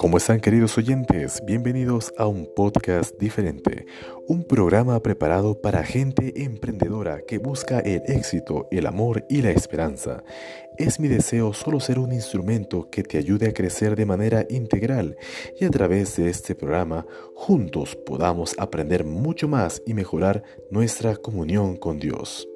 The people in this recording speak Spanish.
¿Cómo están queridos oyentes? Bienvenidos a un podcast diferente, un programa preparado para gente emprendedora que busca el éxito, el amor y la esperanza. Es mi deseo solo ser un instrumento que te ayude a crecer de manera integral y a través de este programa juntos podamos aprender mucho más y mejorar nuestra comunión con Dios.